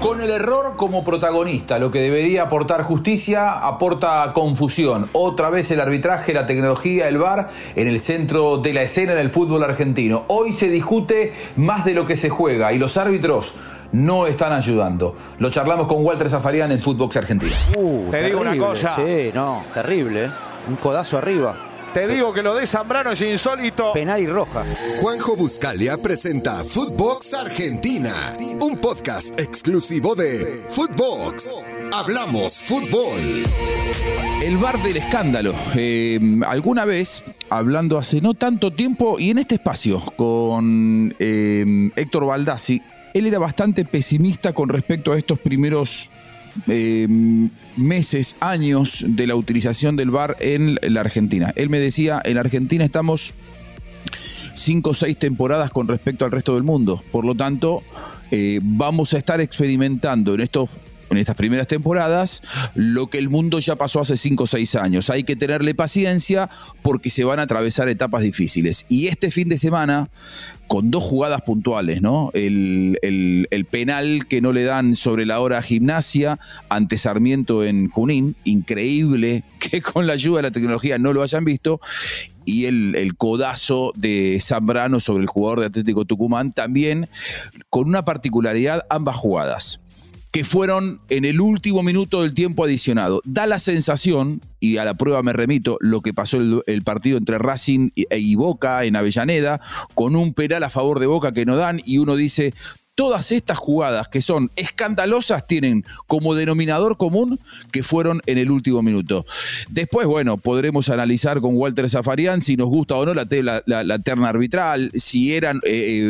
Con el error como protagonista, lo que debería aportar justicia aporta confusión. Otra vez el arbitraje, la tecnología, el VAR en el centro de la escena en el fútbol argentino. Hoy se discute más de lo que se juega y los árbitros no están ayudando. Lo charlamos con Walter Zafarian en Footbox Argentina. Uh, Te digo una cosa. Sí, no, terrible. ¿eh? Un codazo arriba. Te digo que lo de Zambrano es insólito. Penal y roja. Juanjo Buscalia presenta Footbox Argentina, un podcast exclusivo de Footbox. Hablamos fútbol. El bar del escándalo. Eh, alguna vez, hablando hace no tanto tiempo y en este espacio con eh, Héctor Baldassi, él era bastante pesimista con respecto a estos primeros eh, meses, años de la utilización del bar en la Argentina. Él me decía, en Argentina estamos cinco o seis temporadas con respecto al resto del mundo. Por lo tanto, eh, vamos a estar experimentando en estos en estas primeras temporadas lo que el mundo ya pasó hace 5 o 6 años. Hay que tenerle paciencia porque se van a atravesar etapas difíciles. Y este fin de semana, con dos jugadas puntuales, ¿no? El, penal que no le dan sobre la hora a gimnasia ante Sarmiento en Junín, increíble que con la ayuda de la tecnología no lo hayan visto, y el codazo de Zambrano sobre el jugador de Atlético Tucumán, también con una particularidad ambas jugadas que fueron en el último minuto del tiempo adicionado. Da la sensación, y a la prueba me remito, lo que pasó el, partido entre Racing y, y Boca en Avellaneda, con un penal a favor de Boca que no dan, y uno dice, todas estas jugadas que son escandalosas tienen como denominador común que fueron en el último minuto. Después, bueno, podremos analizar con Walter Zafarian si nos gusta o no la, la- la terna arbitral, si eran eh,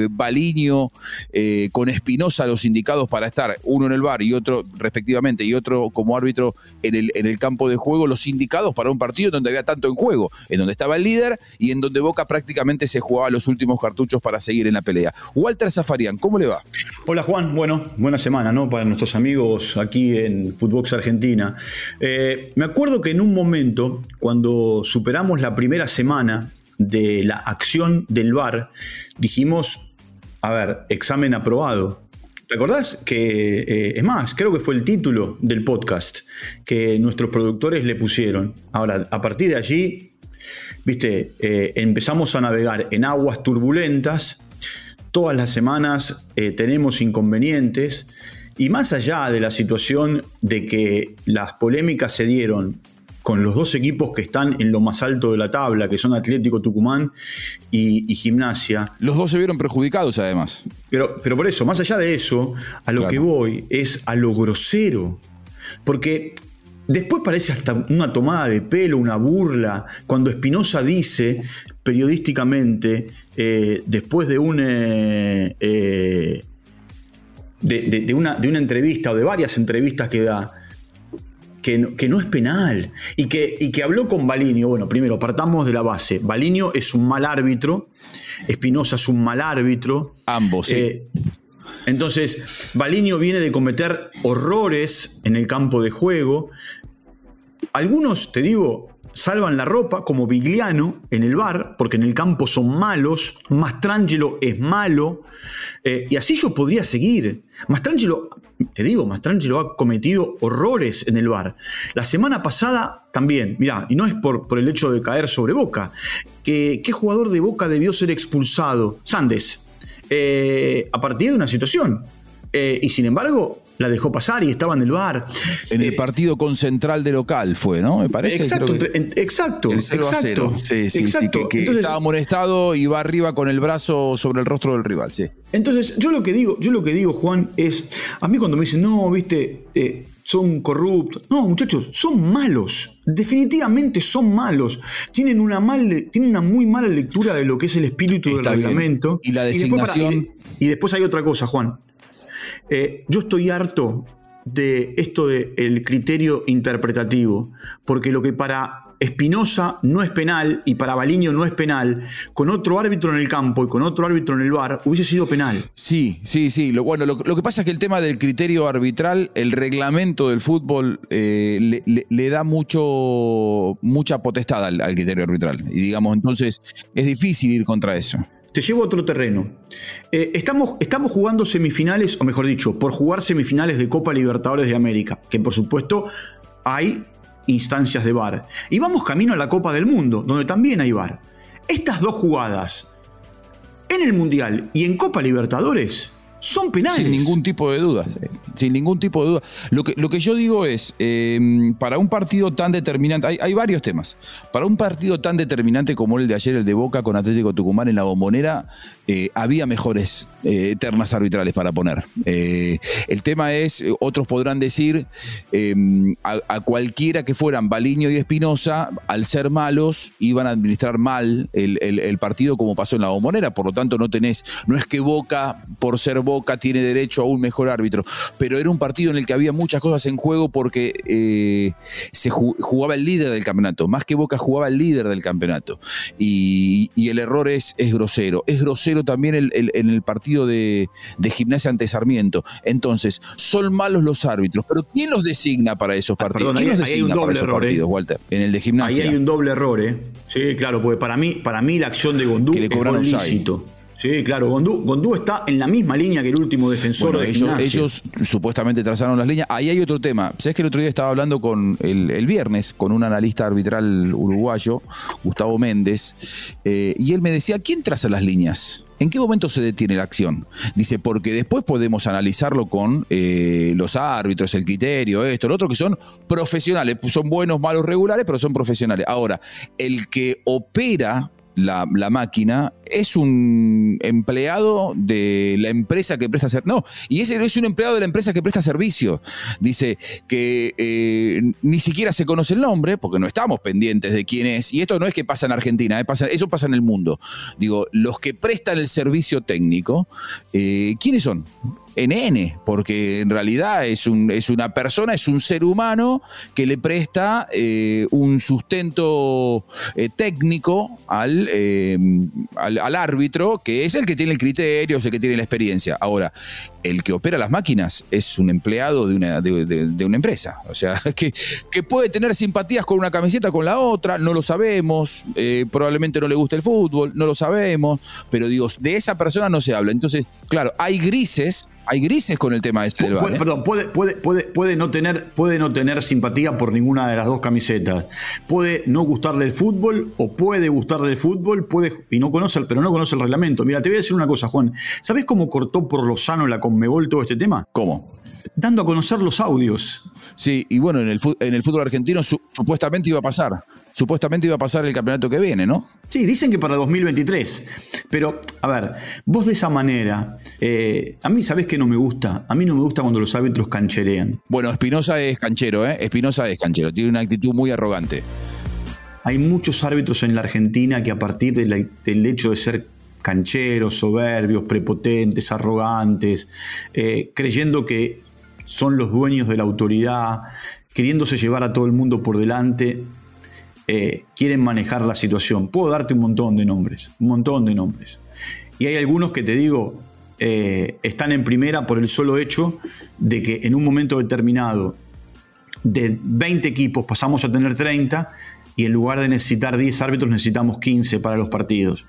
eh, Baliño eh, con Espinosa los indicados para estar, uno en el bar y otro respectivamente, y otro como árbitro en el, en el campo de juego, los indicados para un partido donde había tanto en juego, en donde estaba el líder y en donde Boca prácticamente se jugaba los últimos cartuchos para seguir en la pelea. Walter Zafarian, ¿cómo le va? Hola Juan, bueno, buena semana, ¿no? Para nuestros amigos aquí en Footbox Argentina. Eh, me acuerdo que en un momento, cuando superamos la primera semana de la acción del VAR, dijimos, a ver, examen aprobado. ¿Te acordás? Que, eh, es más, creo que fue el título del podcast que nuestros productores le pusieron. Ahora, a partir de allí, viste, eh, empezamos a navegar en aguas turbulentas todas las semanas eh, tenemos inconvenientes y más allá de la situación de que las polémicas se dieron con los dos equipos que están en lo más alto de la tabla, que son Atlético Tucumán y, y Gimnasia, Los dos se vieron perjudicados además. pero, pero por eso, más allá de eso, a lo Claro. que voy es a lo grosero. Porque después parece hasta una tomada de pelo, una burla, cuando Espinosa dice periodísticamente, eh, después de un... eh, eh, de, de- de una, de una entrevista o de varias entrevistas que da, que no, que no es penal y que, y que habló con Balinio. Bueno, primero, partamos de la base. Balinio es un mal árbitro, Espinosa es un mal árbitro. Ambos, sí. Eh, entonces, Balinio viene de cometer horrores en el campo de juego. Algunos, te digo, salvan la ropa, como Vigliano en el bar, porque en el campo son malos. Mastrangelo es malo. eh, y así yo podría seguir. Mastrangelo, te digo, Mastrangelo ha cometido horrores en el bar. La semana pasada también, mirá, y no es por, por el hecho de caer sobre Boca. que ¿Qué jugador de Boca debió ser expulsado? Sandes eh, a partir de una situación. Eh, y sin embargo, la dejó pasar y estaba en el bar. En el Eh, partido con Central de local fue, ¿no? Me parece. Exacto, exacto, El 0 a exacto. 0. Sí, sí, exacto. sí, que, que Entonces, estaba amonestado y va arriba con el brazo sobre el rostro del rival, sí. entonces, yo lo que digo, yo lo que digo, Juan, es. A mí cuando me dicen, no, viste, eh, son corruptos. No, muchachos, son malos. Definitivamente son malos. Tienen una, mal, tienen una muy mala lectura de lo que es el espíritu Está del bien. reglamento. Y la después, para- designación- y de- y después hay otra cosa, Juan. Eh, yo estoy harto de esto del criterio interpretativo, porque lo que para Espinosa no es penal y para Baliño no es penal, con otro árbitro en el campo y con otro árbitro en el bar, hubiese sido penal. Sí, sí, sí. Lo, bueno, lo, que pasa es que el tema del criterio arbitral, el reglamento del fútbol, eh, le, da mucho, mucha potestad al criterio arbitral. Y digamos, entonces es difícil ir contra eso. Te llevo a otro terreno. Eh, estamos, estamos jugando semifinales, o mejor dicho, por jugar semifinales de Copa Libertadores de América, que por supuesto hay instancias de VAR. Y vamos camino a la Copa del Mundo, donde también hay VAR. Estas dos jugadas, en el Mundial y en Copa Libertadores, son penales. Sin ningún tipo de duda. Sin ningún tipo de duda. Lo que, lo que yo digo es, em, para un partido tan determinante, hay, varios temas. Para un partido tan determinante como el de ayer, el de Boca con Atlético Tucumán en la bombonera, eh, había mejores eh, ternas arbitrales para poner. Eh, el tema es, otros podrán decir, em, a, cualquiera que fueran Baliño y Espinosa, al ser malos, iban a administrar mal el, el partido como pasó en la bombonera. Por lo tanto, no tenés, no es que Boca, por ser Boca tiene derecho a un mejor árbitro, pero era un partido en el que había muchas cosas en juego porque eh, se jugaba el líder del campeonato, más que Boca jugaba el líder del campeonato. Y, el error es, es, grosero. Es grosero también en el partido de, Gimnasia ante Sarmiento. Entonces, son malos los árbitros, pero ¿quién los designa para esos ah, partidos? ¿Quién los designa para esos error, ¿eh? Walter? En el de Gimnasia. Ahí hay un doble error, ¿eh? Sí, claro, porque para mí, para mí la acción de Gondú que le es ilícito. Sí, claro, Gondú, está en la misma línea que el último defensor de ellos, ellos supuestamente trazaron las líneas. Ahí hay otro tema. Sabes que el otro día estaba hablando con el, viernes con un analista arbitral uruguayo, Gustavo Méndez, eh, y él me decía, ¿quién traza las líneas? ¿En qué momento se detiene la acción? Dice, porque después podemos analizarlo con eh, los árbitros, el criterio, esto, lo otro, que son profesionales. Son buenos, malos, regulares, pero son profesionales. Ahora, el que opera la, máquina es un empleado de la empresa que presta servicio. No, y ese es un empleado de la empresa que presta servicio. Dice que eh, ni siquiera se conoce el nombre, porque no estamos pendientes de quién es. Y esto no es que pasa en Argentina, eh, eso pasa en el mundo. Digo, los que prestan el servicio técnico, eh, ¿quiénes son? NN, porque en realidad es, un, es una persona, es un ser humano que le presta eh, un sustento eh, técnico eh, al, al, árbitro, que es el que tiene el criterio, es el que tiene la experiencia. Ahora, el que opera las máquinas es un empleado de una, de, una empresa. O sea, que, que, puede tener simpatías con una camiseta con la otra, no lo sabemos, probablemente no le gusta el fútbol, no lo sabemos, pero digo, de esa persona no se habla. Entonces, claro, hay grises hay grises con el tema este del puede, Perdón, puede, puede, puede, puede, no tener, puede no tener simpatía por ninguna de las dos camisetas. Puede no gustarle el fútbol o puede gustarle el fútbol, puede, y no conoce, pero no conoce el reglamento. Mira, te voy a decir una cosa, Juan. ¿Sabes cómo cortó por lo sano la Conmebol todo este tema? ¿Cómo? Dando a conocer los audios. Sí, y bueno, en el, en el fútbol argentino supuestamente iba a pasar supuestamente iba a pasar el campeonato que viene, ¿no? Sí, dicen que para 2023. Pero, a ver, vos de esa manera, eh, a mí, ¿sabés qué no me gusta? A mí no me gusta cuando los árbitros cancherean. Bueno, Espinosa es canchero, ¿eh? Espinosa es canchero, tiene una actitud muy arrogante. Hay muchos árbitros en la Argentina que a partir del hecho de ser cancheros, soberbios, prepotentes, arrogantes, eh, creyendo que son los dueños de la autoridad, queriéndose llevar a todo el mundo por delante, eh, quieren manejar la situación. Puedo darte un montón de nombres, un montón de nombres. Y hay algunos que te digo, eh, están en primera por el solo hecho de que en un momento determinado de 20 equipos pasamos a tener 30 y en lugar de necesitar 10 árbitros necesitamos 15 para los partidos.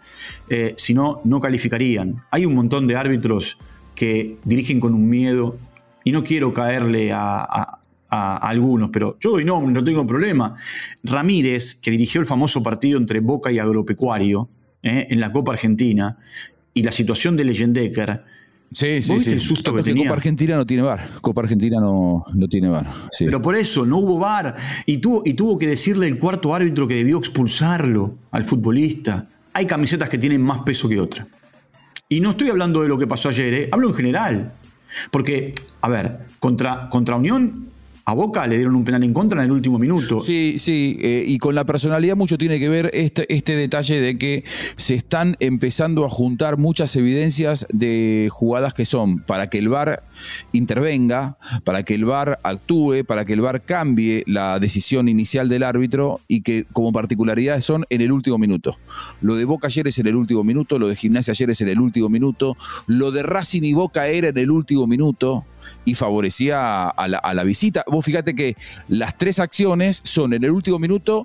Eh, si no, no calificarían. Hay un montón de árbitros que dirigen con un miedo y no quiero caerle a, a, algunos, pero yo doy nombre, no tengo problema. Ramírez, que dirigió el famoso partido entre Boca y Agropecuario eh, en la Copa Argentina, y la situación de Leyendecker. Sí, sí, sí. El susto que Copa Argentina no tiene bar. Copa Argentina no, no tiene bar. Pero por eso, no hubo bar. Y tuvo, y tuvo que decirle el cuarto árbitro que debió expulsarlo al futbolista. Hay camisetas que tienen más peso que otras. Y no estoy hablando de lo que pasó ayer, ¿eh? hablo en general. Porque, a ver, contra, contra Unión a Boca le dieron un penal en contra en el último minuto. Sí, sí, eh, y con la personalidad mucho tiene que ver este, este detalle de que se están empezando a juntar muchas evidencias de jugadas que son para que el VAR intervenga, para que el VAR actúe, para que el VAR cambie la decisión inicial del árbitro y que como particularidades son en el último minuto. Lo de Boca ayer es en el último minuto, lo de Gimnasia ayer es en el último minuto, lo de Racing y Boca era en el último minuto. Y favorecía a la, a la visita. Vos fíjate que las tres acciones son en el último minuto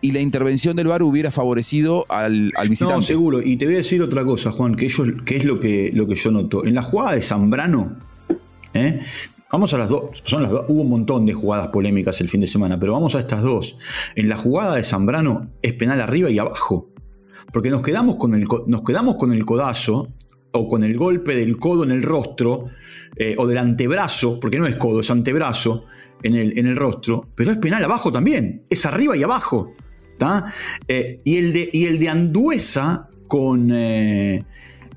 y la intervención del VAR hubiera favorecido al, al visitante. No, seguro. Y te voy a decir otra cosa, Juan, que, ellos, que es lo que, lo que yo noto. En la jugada de Zambrano, ¿eh? Vamos a las dos. Son las dos. Hubo un montón de jugadas polémicas el fin de semana, pero vamos a estas dos. En la jugada de Zambrano es penal arriba y abajo. Porque nos quedamos con el, nos quedamos con el codazo o con el golpe del codo en el rostro eh, o del antebrazo, porque no es codo, es antebrazo en el, en el rostro, pero es penal abajo también. Es arriba y abajo. Eh, y, el de, y el de Anduesa con. Eh,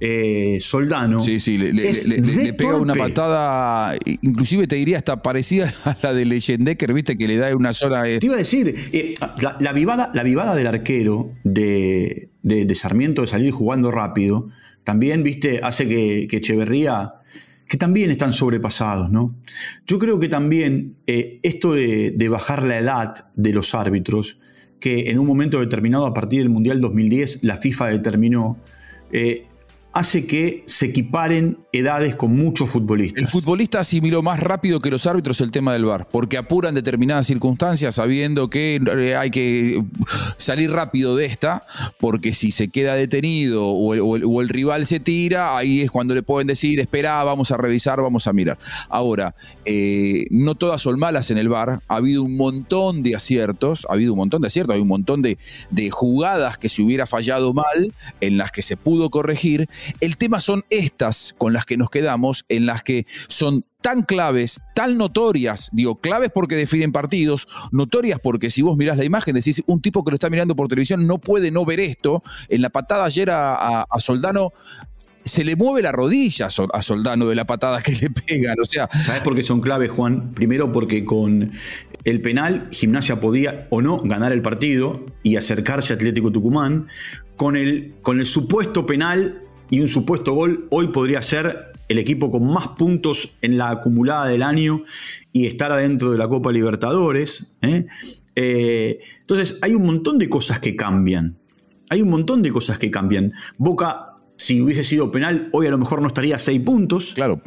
eh, Soldano. Sí, sí, le, pega una patada, inclusive te diría hasta parecida a la de Leyendecker, viste, que le da una sola. Te iba a decir, la, vivada, la vivada del arquero de, de, Sarmiento de salir jugando rápido, también, viste, hace que, que Echeverría que también están sobrepasados, ¿no? Yo creo que también esto de, de, bajar la edad de los árbitros que en un momento determinado, a partir del Mundial 2010, la FIFA determinó, eh, hace que se equiparen edades con muchos futbolistas. El futbolista asimiló más rápido que los árbitros el tema del VAR, porque apuran determinadas circunstancias sabiendo que hay que salir rápido de esta, porque si se queda detenido o el, rival se tira, ahí es cuando le pueden decir, espera, vamos a revisar, vamos a mirar. Ahora, eh, no todas son malas en el VAR, ha habido un montón de aciertos, ha habido un montón de aciertos, hay un montón de jugadas que se hubiera fallado mal, en las que se pudo corregir, el tema son estas con las que nos quedamos, en las que son tan claves, tan notorias, digo, claves porque definen partidos, notorias porque si vos mirás la imagen, decís, un tipo que lo está mirando por televisión no puede no ver esto. En la patada ayer a, Soldano se le mueve la rodilla a Soldano de la patada que le pegan. O sea. ¿Sabes por qué son claves, Juan? Primero porque con el penal, Gimnasia podía o no ganar el partido y acercarse a Atlético Tucumán. Con el, con el supuesto penal, y un supuesto gol, hoy podría ser el equipo con más puntos en la acumulada del año y estar adentro de la Copa Libertadores. ¿eh? Eh, entonces, hay un montón de cosas que cambian. Hay un montón de cosas que cambian. Boca, si hubiese sido penal, hoy a lo mejor no estaría a seis puntos. Claro.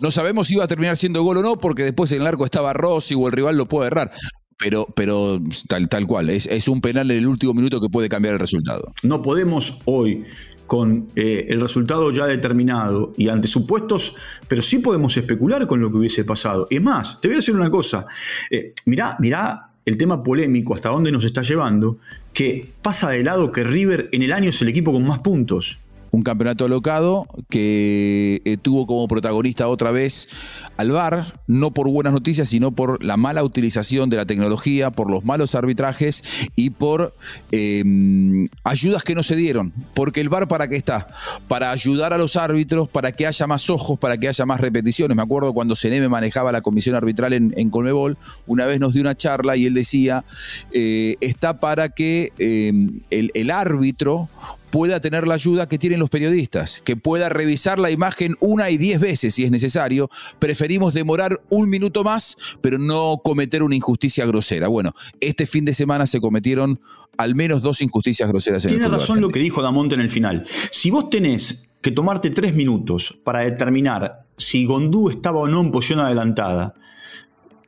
No sabemos si iba a terminar siendo gol o no, porque después en el arco estaba Rossi o el rival lo puede errar. Pero, pero tal, tal cual, es, es un penal en el último minuto que puede cambiar el resultado. No podemos hoy con eh, el resultado ya determinado y ante supuestos, pero sí podemos especular con lo que hubiese pasado. Es más, te voy a decir una cosa, eh, mirá, mirá el tema polémico, hasta dónde nos está llevando, que pasa de lado que River en el año es el equipo con más puntos un campeonato locado que eh, tuvo como protagonista otra vez al VAR, no por buenas noticias, sino por la mala utilización de la tecnología, por los malos arbitrajes y por em, ayudas que no se dieron. Porque el VAR para qué está? Para ayudar a los árbitros, para que haya más ojos, para que haya más repeticiones. Me acuerdo cuando Seneme manejaba la comisión arbitral en, Colmebol, una vez nos dio una charla y él decía, eh, está para que em, el árbitro pueda tener la ayuda que tienen los periodistas, que pueda revisar la imagen una y diez veces si es necesario. Preferimos demorar un minuto más, pero no cometer una injusticia grosera. Bueno, este fin de semana se cometieron al menos dos injusticias groseras en Tiene el razón lo que dijo Damonte en el final. Si vos tenés que tomarte tres minutos para determinar si Gondú estaba o no en posición adelantada,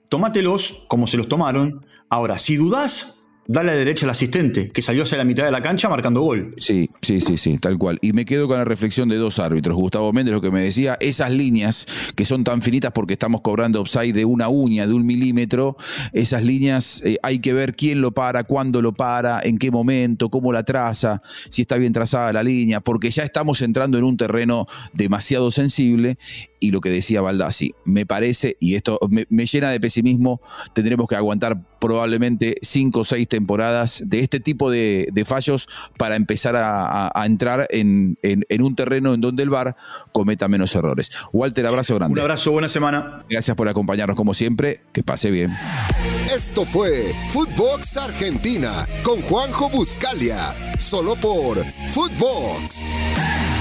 tomátelos como se los tomaron. Ahora, si dudás, dale a derecha al asistente, que salió hacia la mitad de la cancha marcando gol. Sí, sí, sí, sí, tal cual. Y me quedo con la reflexión de dos árbitros. Gustavo Méndez, lo que me decía, esas líneas que son tan finitas porque estamos cobrando offside de una uña, de un milímetro, esas líneas eh, hay que ver quién lo para, cuándo lo para, en qué momento, cómo la traza, si está bien trazada la línea, porque ya estamos entrando en un terreno demasiado sensible y lo que decía Baldassi, me parece, y esto me, llena de pesimismo, tendremos que aguantar probablemente cinco o seis temporadas de este tipo de, fallos para empezar a, entrar en, un terreno en donde el VAR cometa menos errores. Walter, abrazo grande. Un abrazo, buena semana. Gracias por acompañarnos como siempre, que pase bien. Esto fue Footbox Argentina con Juanjo Buscalia, solo por Footbox.